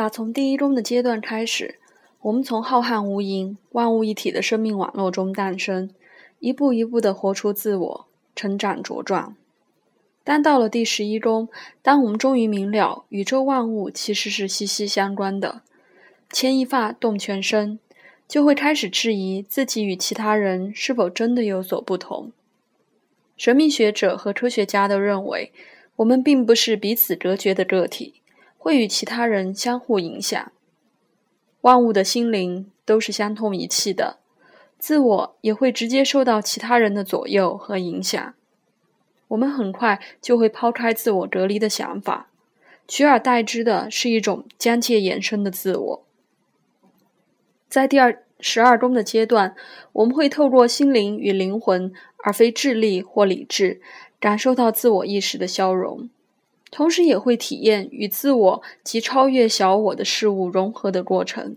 打从第一中的阶段开始，我们从浩瀚无垠、万物一体的生命网络中诞生，一步一步地活出自我，成长茁壮。但到了第十一中，当我们终于明了宇宙万物其实是息息相关的，牵一发动全身，就会开始质疑自己与其他人是否真的有所不同。神秘学者和科学家都认为，我们并不是彼此隔绝的个体。会与其他人相互影响，万物的心灵都是相通一气的，自我也会直接受到其他人的左右和影响。我们很快就会抛开自我隔离的想法，取而代之的是一种疆界延伸的自我。在第二十二宫的阶段，我们会透过心灵与灵魂，而非智力或理智，感受到自我意识的消融。同时也会体验与自我及超越小我的事物融合的过程。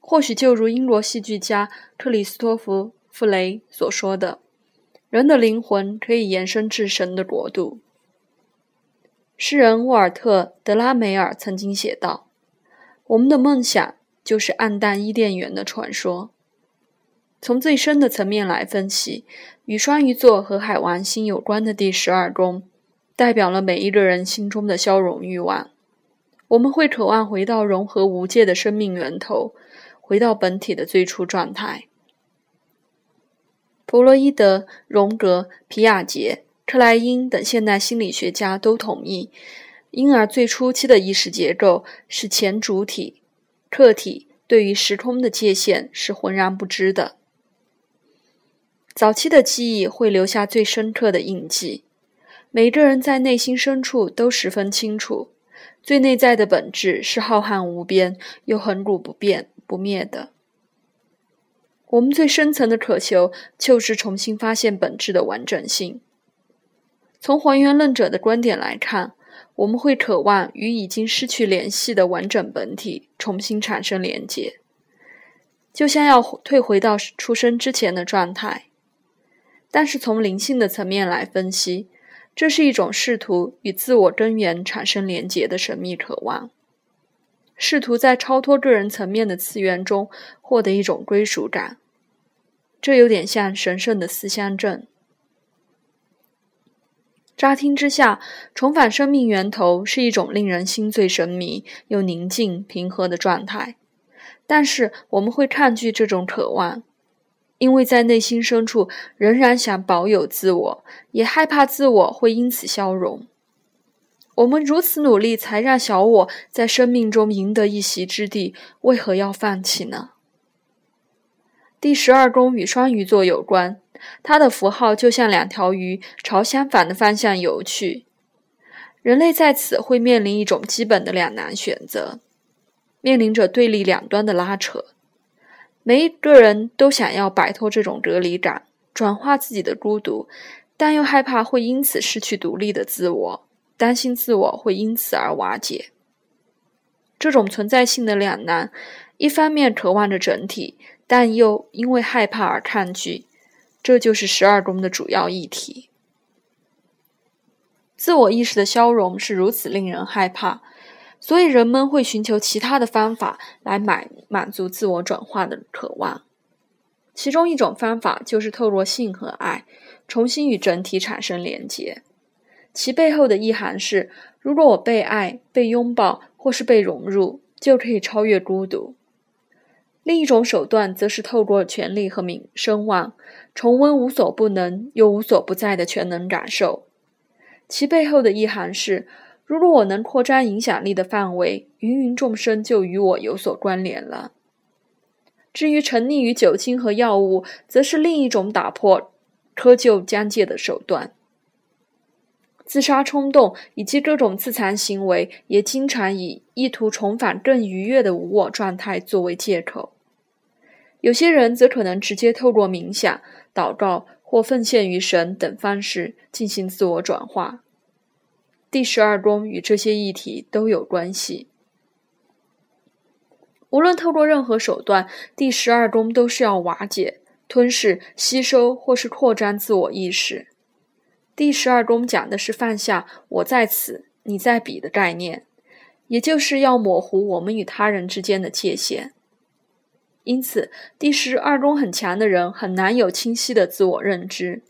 或许就如英国戏剧家克里斯托弗·弗雷所说的：“人的灵魂可以延伸至神的国度。”诗人沃尔特·德拉梅尔曾经写道：“我们的梦想就是暗淡伊甸园的传说。”从最深的层面来分析，与双鱼座和海王星有关的第十二宫。代表了每一个人心中的消融欲望。我们会渴望回到融合无界的生命源头，回到本体的最初状态。弗洛伊德、荣格、皮亚杰、克莱因等现代心理学家都同意，婴儿最初期的意识结构是前主体，客体对于时空的界限是浑然不知的。早期的记忆会留下最深刻的印记。每个人在内心深处都十分清楚，最内在的本质是浩瀚无边又恒古不变不灭的。我们最深层的渴求就是重新发现本质的完整性。从还原论者的观点来看，我们会渴望与已经失去联系的完整本体重新产生连接，就像要退回到出生之前的状态。但是从灵性的层面来分析。这是一种试图与自我根源产生连结的神秘渴望，试图在超脱个人层面的次元中获得一种归属感。这有点像神圣的思乡症。乍听之下，重返生命源头是一种令人心醉神迷又宁静平和的状态，但是我们会抗拒这种渴望。因为在内心深处仍然想保有自我，也害怕自我会因此消融。我们如此努力，才让小我在生命中赢得一席之地，为何要放弃呢？第十二宫与双鱼座有关，它的符号就像两条鱼朝相反的方向游去。人类在此会面临一种基本的两难选择，面临着对立两端的拉扯。每一个人都想要摆脱这种隔离感，转化自己的孤独，但又害怕会因此失去独立的自我，担心自我会因此而瓦解。这种存在性的两难，一方面渴望着整体，但又因为害怕而抗拒，这就是十二宫的主要议题。自我意识的消融是如此令人害怕。所以人们会寻求其他的方法来满满足自我转化的渴望，其中一种方法就是透过性和爱重新与整体产生连结。其背后的意涵是：如果我被爱、被拥抱或是被融入，就可以超越孤独。另一种手段则是透过权力和名声望，重温无所不能又无所不在的全能感受。其背后的意涵是。如果我能扩张影响力的范围，芸芸众生就与我有所关联了。至于沉溺于酒精和药物，则是另一种打破窠臼疆界的手段。自杀冲动以及各种自残行为，也经常以意图重返更愉悦的无我状态作为借口。有些人则可能直接透过冥想、祷告或奉献于神等方式进行自我转化。第十二宫与这些议题都有关系。无论透过任何手段，第十二宫都是要瓦解、吞噬、吸收或是扩张自我意识。第十二宫讲的是放下“我在此，你在彼”的概念，也就是要模糊我们与他人之间的界限。因此，第十二宫很强的人很难有清晰的自我认知，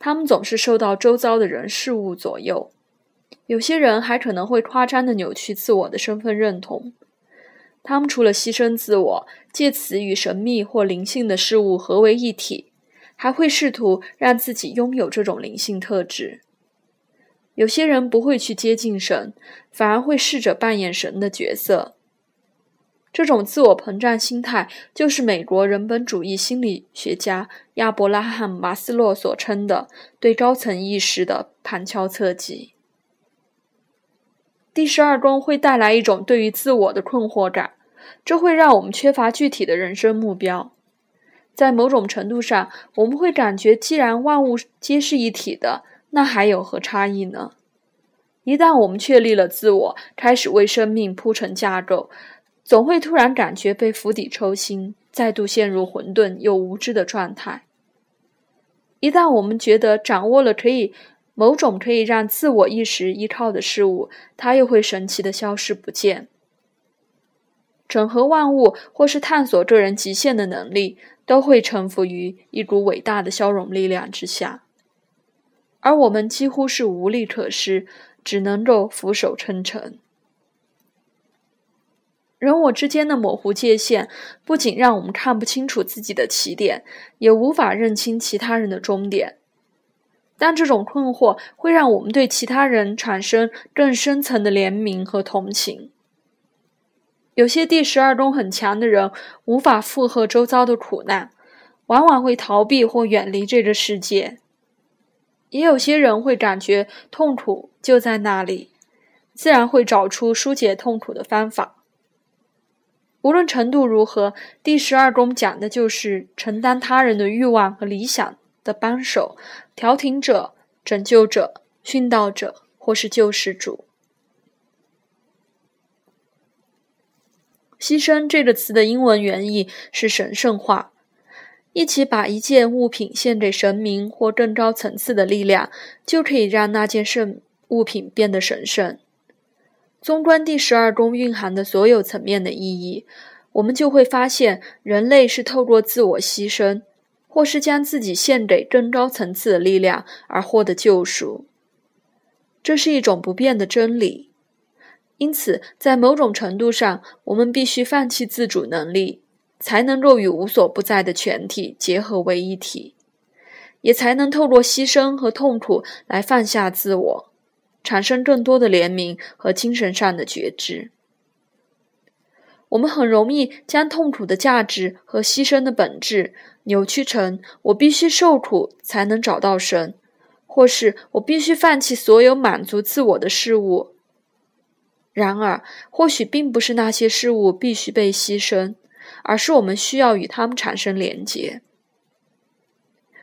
他们总是受到周遭的人事物左右。有些人还可能会夸张的扭曲自我的身份认同，他们除了牺牲自我，借此与神秘或灵性的事物合为一体，还会试图让自己拥有这种灵性特质。有些人不会去接近神，反而会试着扮演神的角色。这种自我膨胀心态，就是美国人本主义心理学家亚伯拉罕·马斯洛所称的对高层意识的旁敲侧击。第十二宫会带来一种对于自我的困惑感，这会让我们缺乏具体的人生目标。在某种程度上，我们会感觉，既然万物皆是一体的，那还有何差异呢？一旦我们确立了自我，开始为生命铺成架构。总会突然感觉被釜底抽薪，再度陷入混沌又无知的状态。一旦我们觉得掌握了可以某种可以让自我意识依靠的事物，它又会神奇的消失不见。整合万物或是探索个人极限的能力，都会臣服于一股伟大的消融力量之下，而我们几乎是无力可施，只能够俯首称臣。人我之间的模糊界限，不仅让我们看不清楚自己的起点，也无法认清其他人的终点。但这种困惑会让我们对其他人产生更深层的怜悯和同情。有些第十二宫很强的人无法负荷周遭的苦难，往往会逃避或远离这个世界。也有些人会感觉痛苦就在那里，自然会找出疏解痛苦的方法。无论程度如何，第十二宫讲的就是承担他人的欲望和理想的帮手、调停者、拯救者、殉道者，或是救世主。牺牲这个词的英文原意是神圣化，一起把一件物品献给神明或更高层次的力量，就可以让那件圣物品变得神圣。纵观第十二宫蕴含的所有层面的意义，我们就会发现，人类是透过自我牺牲，或是将自己献给更高层次的力量而获得救赎。这是一种不变的真理。因此，在某种程度上，我们必须放弃自主能力，才能够与无所不在的全体结合为一体，也才能透过牺牲和痛苦来放下自我。产生更多的怜悯和精神上的觉知。我们很容易将痛苦的价值和牺牲的本质扭曲成“我必须受苦才能找到神”，或是“我必须放弃所有满足自我的事物”。然而，或许并不是那些事物必须被牺牲，而是我们需要与他们产生连结。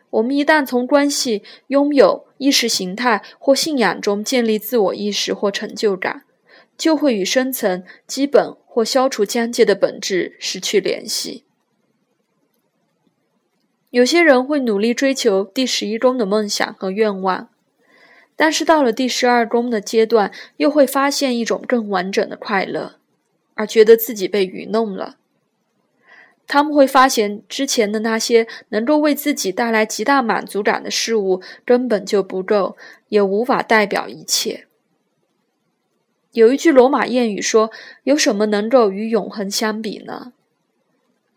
我们一旦从关系、拥有、意识形态或信仰中建立自我意识或成就感，就会与深层、基本或消除疆界的本质失去联系。有些人会努力追求第十一宫的梦想和愿望，但是到了第十二宫的阶段，又会发现一种更完整的快乐，而觉得自己被愚弄了。他们会发现，之前的那些能够为自己带来极大满足感的事物根本就不够，也无法代表一切。有一句罗马谚语说：“有什么能够与永恒相比呢？”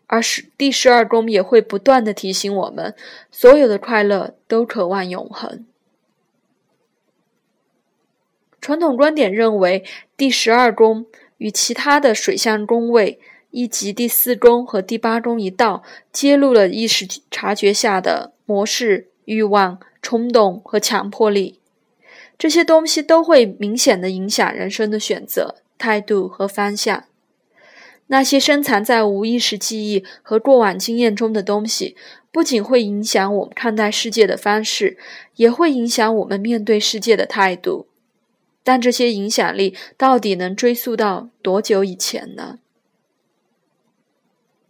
而是第十二宫也会不断的提醒我们，所有的快乐都渴望永恒。传统观点认为，第十二宫与其他的水象宫位。以及第四宫和第八宫一道，揭露了意识察觉下的模式、欲望、冲动和强迫力。这些东西都会明显的影响人生的选择、态度和方向。那些深藏在无意识记忆和过往经验中的东西，不仅会影响我们看待世界的方式，也会影响我们面对世界的态度。但这些影响力到底能追溯到多久以前呢？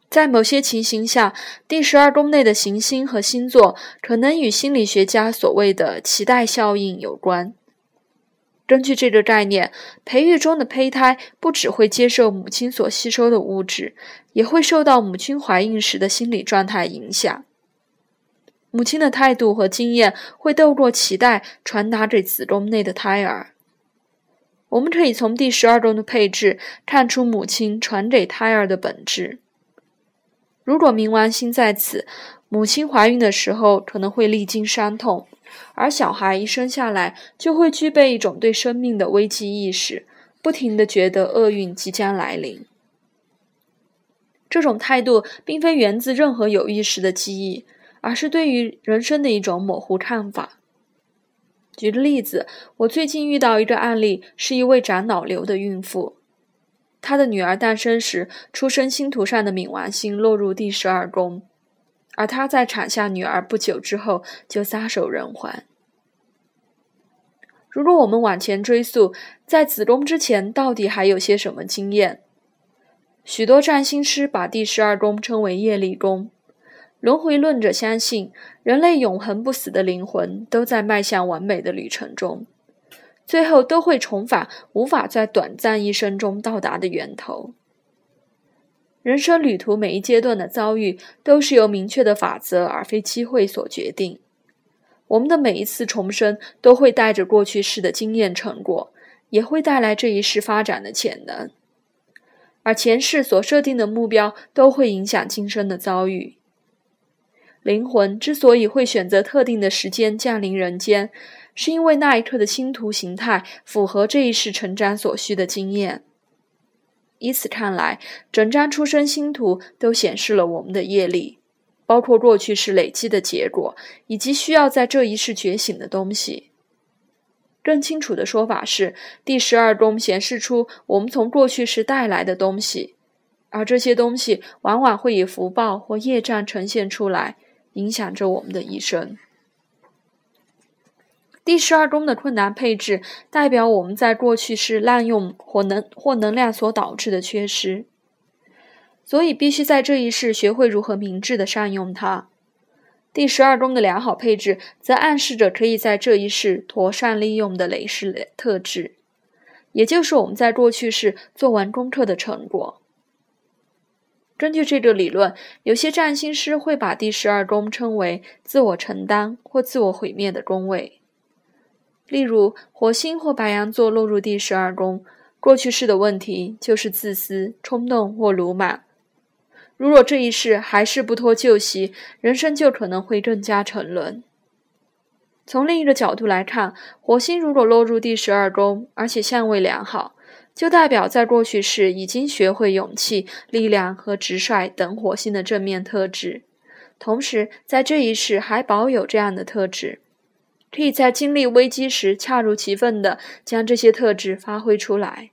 在某些情形下，第十二宫内的行星和星座可能与心理学家所谓的“脐带效应”有关。根据这个概念，培育中的胚胎不只会接受母亲所吸收的物质，也会受到母亲怀孕时的心理状态影响。母亲的态度和经验会透过脐带传达给子宫内的胎儿。我们可以从第十二宫的配置看出母亲传给胎儿的本质。如果冥王星在此，母亲怀孕的时候可能会历经伤痛。而小孩一生下来就会具备一种对生命的危机意识，不停地觉得厄运即将来临。这种态度并非源自任何有意识的记忆，而是对于人生的一种模糊看法。举个例子，我最近遇到一个案例，是一位长脑瘤的孕妇，她的女儿诞生时，出生星图上的冥王星落入第十二宫。而她在产下女儿不久之后就撒手人寰。如果我们往前追溯，在子宫之前到底还有些什么经验？许多占星师把第十二宫称为业力宫。轮回论者相信，人类永恒不死的灵魂都在迈向完美的旅程中，最后都会重返无法在短暂一生中到达的源头。人生旅途每一阶段的遭遇，都是由明确的法则而非机会所决定。我们的每一次重生，都会带着过去式的经验成果，也会带来这一世发展的潜能。而前世所设定的目标，都会影响今生的遭遇。灵魂之所以会选择特定的时间降临人间，是因为那一刻的星图形态符合这一世成长所需的经验。以此看来，整张出生星图都显示了我们的业力，包括过去式累积的结果，以及需要在这一世觉醒的东西。更清楚的说法是，第十二宫显示出我们从过去时带来的东西，而这些东西往往会以福报或业障呈现出来，影响着我们的一生。第十二宫的困难配置代表我们在过去是滥用或能或能量所导致的缺失，所以必须在这一世学会如何明智的善用它。第十二宫的良好配置则暗示着可以在这一世妥善利用的累世特质，也就是我们在过去世做完功课的成果。根据这个理论，有些占星师会把第十二宫称为自我承担或自我毁灭的宫位。例如，火星或白羊座落入第十二宫，过去式的问题就是自私、冲动或鲁莽。如果这一世还是不脱旧习，人生就可能会更加沉沦。从另一个角度来看，火星如果落入第十二宫，而且相位良好，就代表在过去世已经学会勇气、力量和直率等火星的正面特质，同时在这一世还保有这样的特质。可以在经历危机时恰如其分地将这些特质发挥出来。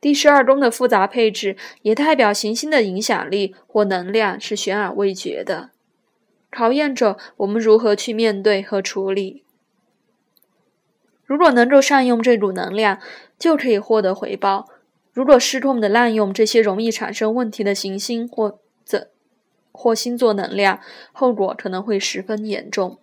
第十二宫的复杂配置也代表行星的影响力或能量是悬而未决的，考验着我们如何去面对和处理。如果能够善用这股能量，就可以获得回报；如果失控的滥用这些容易产生问题的行星或者或星座能量，后果可能会十分严重。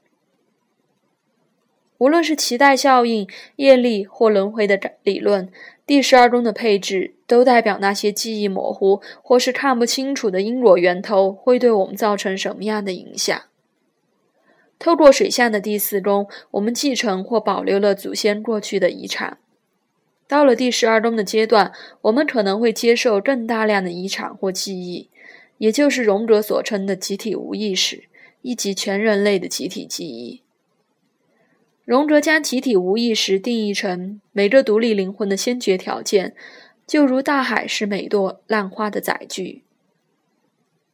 无论是脐带效应、业力或轮回的理论，第十二宫的配置都代表那些记忆模糊或是看不清楚的因果源头会对我们造成什么样的影响。透过水象的第四宫，我们继承或保留了祖先过去的遗产。到了第十二宫的阶段，我们可能会接受更大量的遗产或记忆，也就是荣格所称的集体无意识，以及全人类的集体记忆。荣格将集体无意识定义成每个独立灵魂的先决条件，就如大海是每朵浪花的载具。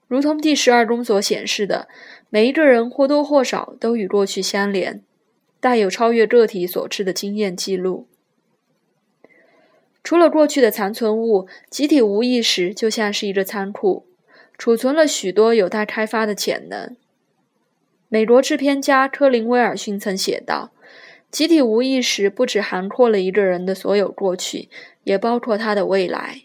如同第十二宫所显示的，每一个人或多或少都与过去相连，带有超越个体所知的经验记录。除了过去的残存物，集体无意识就像是一个仓库，储存了许多有待开发的潜能。美国制片家科林·威尔逊曾写道。集体无意识不只涵括了一个人的所有过去，也包括他的未来。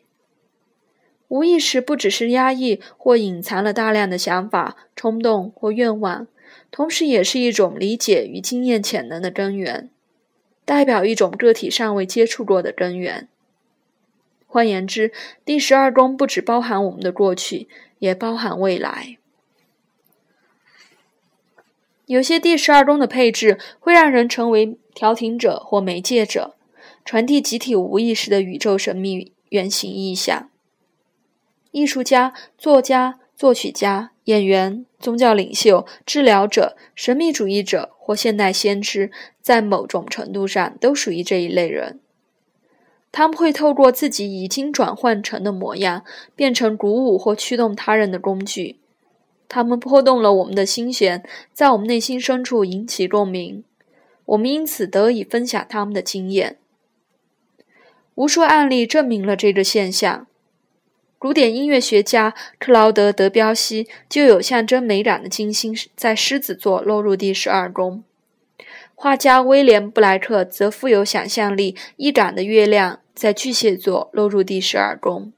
无意识不只是压抑或隐藏了大量的想法、冲动或愿望，同时也是一种理解与经验潜能的根源。代表一种个体尚未接触过的根源。换言之，第十二宫不只包含我们的过去，也包含未来。有些第十二宫的配置会让人成为调停者或媒介者，传递集体无意识的宇宙神秘原型意象。艺术家、作家、作曲家、演员、宗教领袖、治疗者、神秘主义者或现代先知，在某种程度上都属于这一类人。他们会透过自己已经转换成的模样，变成鼓舞或驱动他人的工具。他们拨动了我们的心弦，在我们内心深处引起共鸣，我们因此得以分享他们的经验。无数案例证明了这个现象。古典音乐学家克劳德·德彪西就有象征美感的金星在狮子座落入第十二宫，画家威廉·布莱克则富有想象力、易感的月亮在巨蟹座落入第十二宫。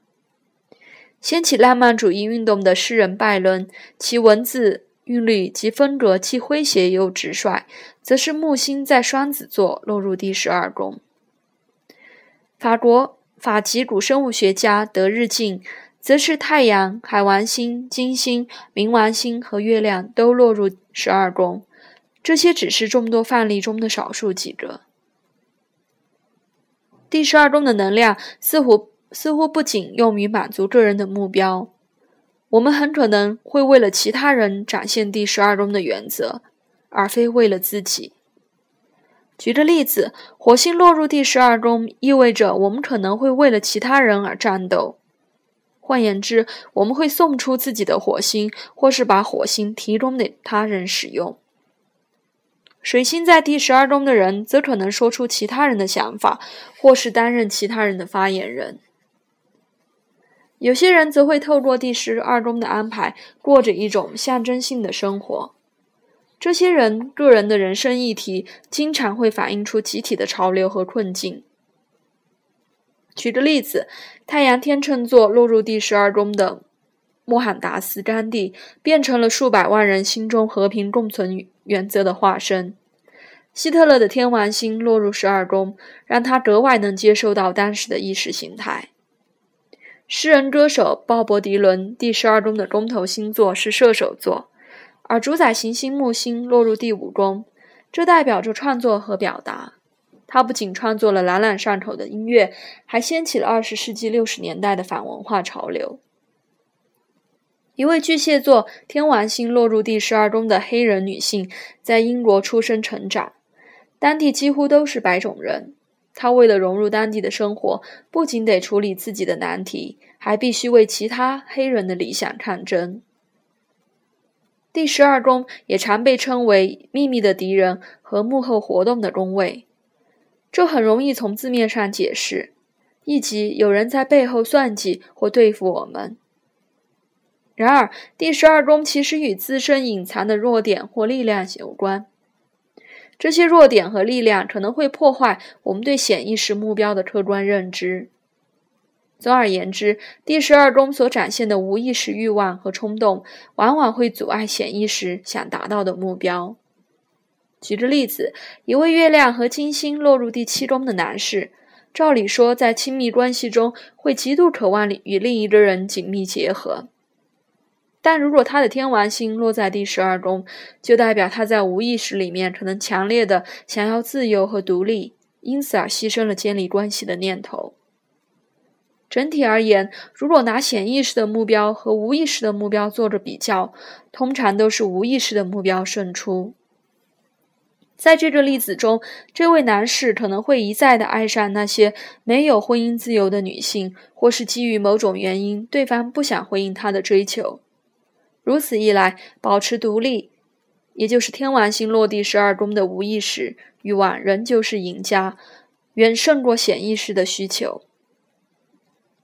掀起浪漫主义运动的诗人拜伦，其文字韵律及风格既诙谐又直率，则是木星在双子座落入第十二宫。法国。法籍古生物学家德日进，则是太阳、海王星、金星、冥王星和月亮都落入十二宫，这些只是众多范例中的少数几个。第十二宫的能量似乎似乎不仅用于满足个人的目标，我们很可能会为了其他人展现第十二宫的原则，而非为了自己。举个例子，火星落入第十二宫，意味着我们可能会为了其他人而战斗。换言之，我们会送出自己的火星，或是把火星提供给他人使用。水星在第十二宫的人，则可能说出其他人的想法，或是担任其他人的发言人。有些人则会透过第十二宫的安排，过着一种象征性的生活。这些人个人的人生议题经常会反映出集体的潮流和困境。举个例子，太阳天秤座落入第十二宫的莫罕达斯·甘地，变成了数百万人心中和平共存原则的化身。希特勒的天王星落入十二宫，让他格外能接受到当时的意识形态。诗人歌手鲍勃·迪伦第十二宫的宫头星座是射手座。而主宰行星木星落入第五宫，这代表着创作和表达。他不仅创作了朗朗上口的音乐，还掀起了二十世纪六十年代的反文化潮流。一位巨蟹座天王星落入第十二宫的黑人女性，在英国出生成长，当地几乎都是白种人。他为了融入当地的生活，不仅得处理自己的难题，还必须为其他黑人的理想抗争。第十二宫也常被称为秘密的敌人和幕后活动的宫位，这很容易从字面上解释，以即有人在背后算计或对付我们。然而，第十二宫其实与自身隐藏的弱点或力量有关，这些弱点和力量可能会破坏我们对显意识目标的客观认知。总而言之，第十二宫所展现的无意识欲望和冲动，往往会阻碍显意识想达到的目标。举个例子，一位月亮和金星落入第七宫的男士，照理说在亲密关系中会极度渴望与另一个人紧密结合，但如果他的天王星落在第十二宫，就代表他在无意识里面可能强烈的想要自由和独立，因此而牺牲了建立关系的念头。整体而言，如果拿显意识的目标和无意识的目标做着比较，通常都是无意识的目标胜出。在这个例子中，这位男士可能会一再的爱上那些没有婚姻自由的女性，或是基于某种原因，对方不想回应他的追求。如此一来，保持独立，也就是天王星落地十二宫的无意识欲望，仍旧是赢家，远胜过显意识的需求。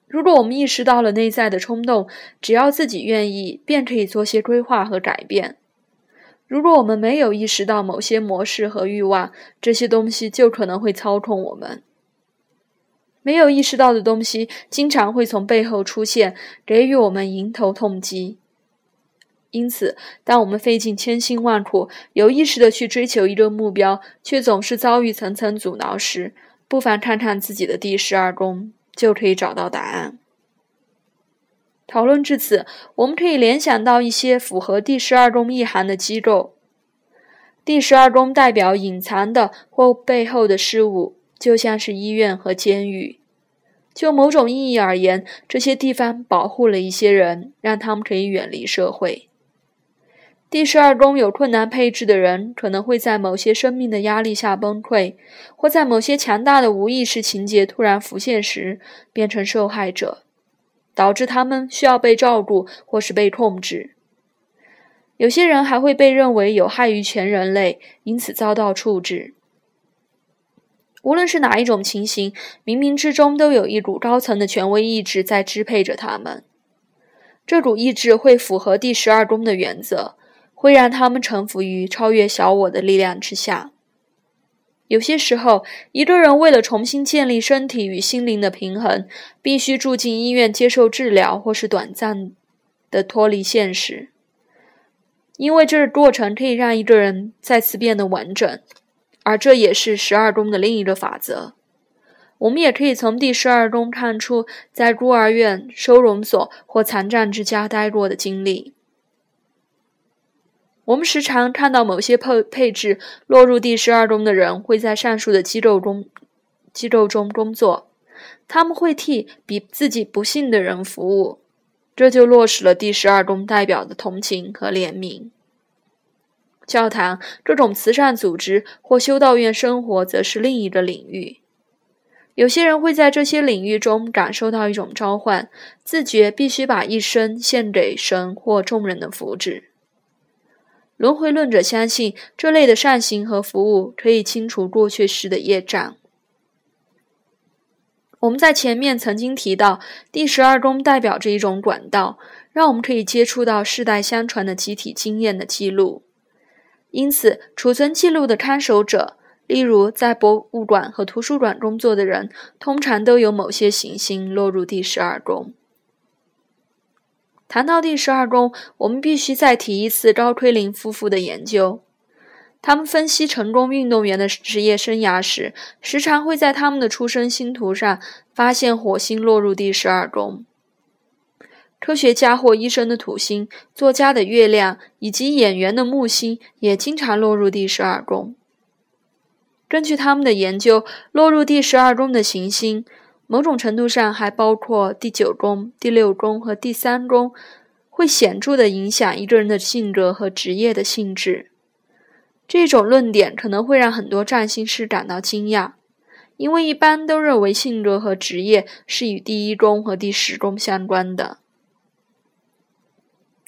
如果我们意识到了内在的冲动，只要自己愿意，便可以做些规划和改变。如果我们没有意识到某些模式和欲望，这些东西就可能会操控我们。没有意识到的东西，经常会从背后出现，给予我们迎头痛击。因此，当我们费尽千辛万苦，有意识的去追求一个目标，却总是遭遇层层阻挠时，不妨看看自己的第十二宫，就可以找到答案。讨论至此，我们可以联想到一些符合第十二宫意涵的机构。第十二宫代表隐藏的或背后的事物，就像是医院和监狱。就某种意义而言，这些地方保护了一些人，让他们可以远离社会。第十二宫有困难配置的人，可能会在某些生命的压力下崩溃，或在某些强大的无意识情节突然浮现时变成受害者，导致他们需要被照顾或是被控制。有些人还会被认为有害于全人类，因此遭到处置。无论是哪一种情形，冥冥之中都有一股高层的权威意志在支配着他们。这股意志会符合第十二宫的原则。会让他们臣服于超越小我的力量之下。有些时候，一个人为了重新建立身体与心灵的平衡，必须住进医院接受治疗，或是短暂的脱离现实，因为这个过程可以让一个人再次变得完整。而这也是十二宫的另一个法则。我们也可以从第十二宫看出，在孤儿院、收容所或残障之家待过的经历。我们时常看到某些配配置落入第十二宫的人会在上述的机构中机构中工作，他们会替比自己不幸的人服务，这就落实了第十二宫代表的同情和怜悯。教堂这种慈善组织或修道院生活则是另一个领域。有些人会在这些领域中感受到一种召唤，自觉必须把一生献给神或众人的福祉。轮回论者相信，这类的善行和服务可以清除过去式的业障。我们在前面曾经提到，第十二宫代表着一种管道，让我们可以接触到世代相传的集体经验的记录。因此，储存记录的看守者，例如在博物馆和图书馆工作的人，通常都有某些行星落入第十二宫。谈到第十二宫，我们必须再提一次高奎林夫妇的研究。他们分析成功运动员的职业生涯时，时常会在他们的出生星图上发现火星落入第十二宫。科学家或医生的土星、作家的月亮以及演员的木星也经常落入第十二宫。根据他们的研究，落入第十二宫的行星。某种程度上还包括第九宫、第六宫和第三宫，会显著地影响一个人的性格和职业的性质。这种论点可能会让很多占星师感到惊讶，因为一般都认为性格和职业是与第一宫和第十宫相关的。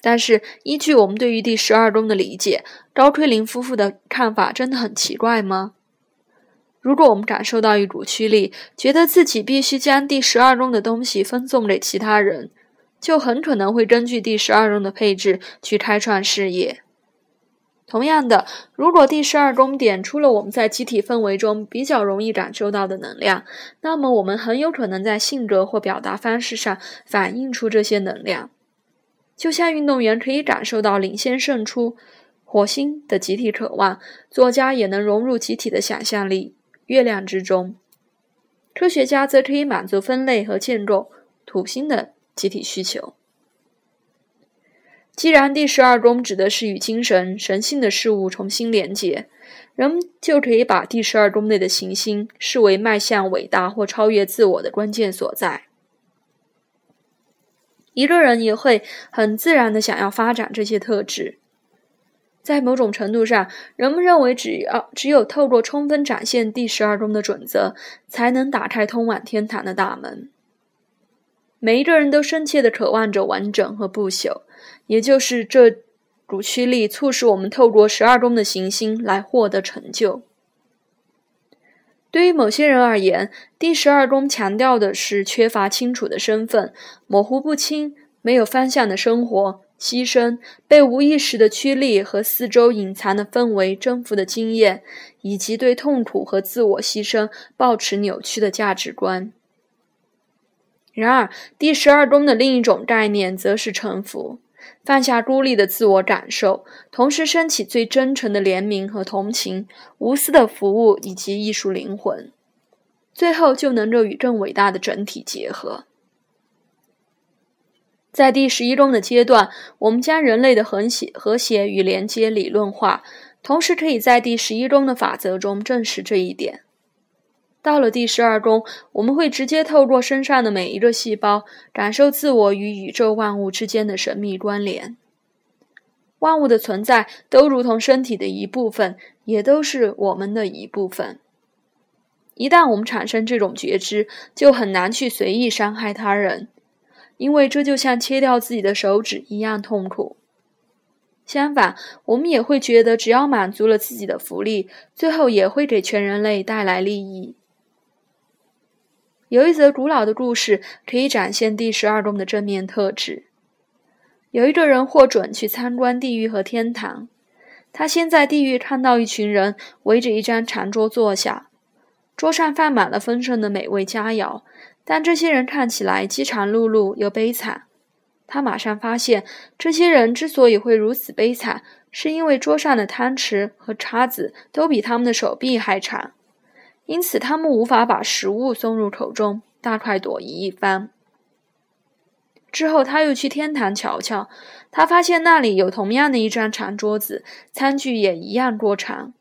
但是，依据我们对于第十二宫的理解，高奎林夫妇的看法真的很奇怪吗？如果我们感受到一股驱力，觉得自己必须将第十二宫的东西分送给其他人，就很可能会根据第十二宫的配置去开创事业。同样的，如果第十二宫点出了我们在集体氛围中比较容易感受到的能量，那么我们很有可能在性格或表达方式上反映出这些能量。就像运动员可以感受到领先胜出、火星的集体渴望，作家也能融入集体的想象力。月亮之中，科学家则可以满足分类和建构土星的集体需求。既然第十二宫指的是与精神、神性的事物重新连接，人们就可以把第十二宫内的行星视为迈向伟大或超越自我的关键所在。一个人也会很自然的想要发展这些特质。在某种程度上，人们认为，只要只有透过充分展现第十二宫的准则，才能打开通往天堂的大门。每一个人都深切的渴望着完整和不朽，也就是这股驱力促使我们透过十二宫的行星来获得成就。对于某些人而言，第十二宫强调的是缺乏清楚的身份、模糊不清、没有方向的生活。牺牲被无意识的驱力和四周隐藏的氛围征服的经验，以及对痛苦和自我牺牲抱持扭曲的价值观。然而，第十二宫的另一种概念则是臣服，放下孤立的自我感受，同时升起最真诚的怜悯和同情，无私的服务以及艺术灵魂，最后就能够与更伟大的整体结合。在第十一中的阶段，我们将人类的和谐、和谐与连接理论化，同时可以在第十一中的法则中证实这一点。到了第十二宫，我们会直接透过身上的每一个细胞，感受自我与宇宙万物之间的神秘关联。万物的存在都如同身体的一部分，也都是我们的一部分。一旦我们产生这种觉知，就很难去随意伤害他人，因为这就像切掉自己的手指一样痛苦。相反，我们也会觉得，只要满足了自己的福利，最后也会给全人类带来利益。有一则古老的故事可以展现第十二宫的正面特质。有一个人获准去参观地狱和天堂，他先在地狱看到一群人围着一张长桌坐下，桌上放满了丰盛的美味佳肴，但这些人看起来饥肠辘辘又悲惨。他马上发现，这些人之所以会如此悲惨，是因为桌上的汤匙和叉子都比他们的手臂还长。因此，他们无法把食物送入口中，大快朵颐一番。之后，他又去天堂瞧瞧，他发现那里有同样的一张长桌子，餐具也一样过长。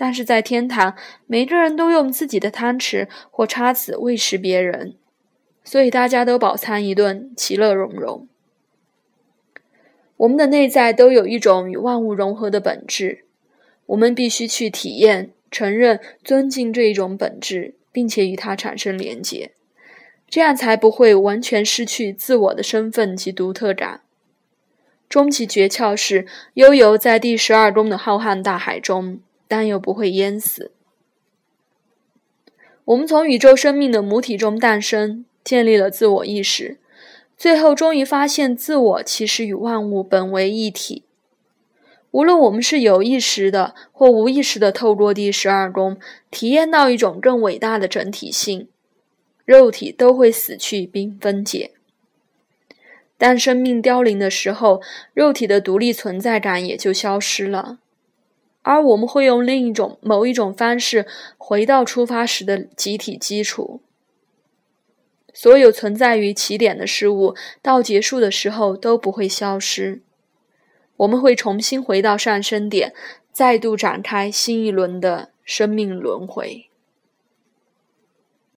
但是在天堂，每个人都用自己的汤匙或叉子喂食别人，所以大家都饱餐一顿，其乐融融。我们的内在都有一种与万物融合的本质，我们必须去体验。承认、尊敬这一种本质，并且与它产生连结，这样才不会完全失去自我的身份及独特感。终极诀窍是悠游在第十二宫的浩瀚大海中，但又不会淹死。我们从宇宙生命的母体中诞生，建立了自我意识，最后终于发现自我其实与万物本为一体。无论我们是有意识的或无意识的透过第十二宫体验到一种更伟大的整体性，肉体都会死去并分解。当生命凋零的时候，肉体的独立存在感也就消失了，而我们会用另一种某一种方式回到出发时的集体基础。所有存在于起点的事物，到结束的时候都不会消失。我们会重新回到上升点，再度展开新一轮的生命轮回。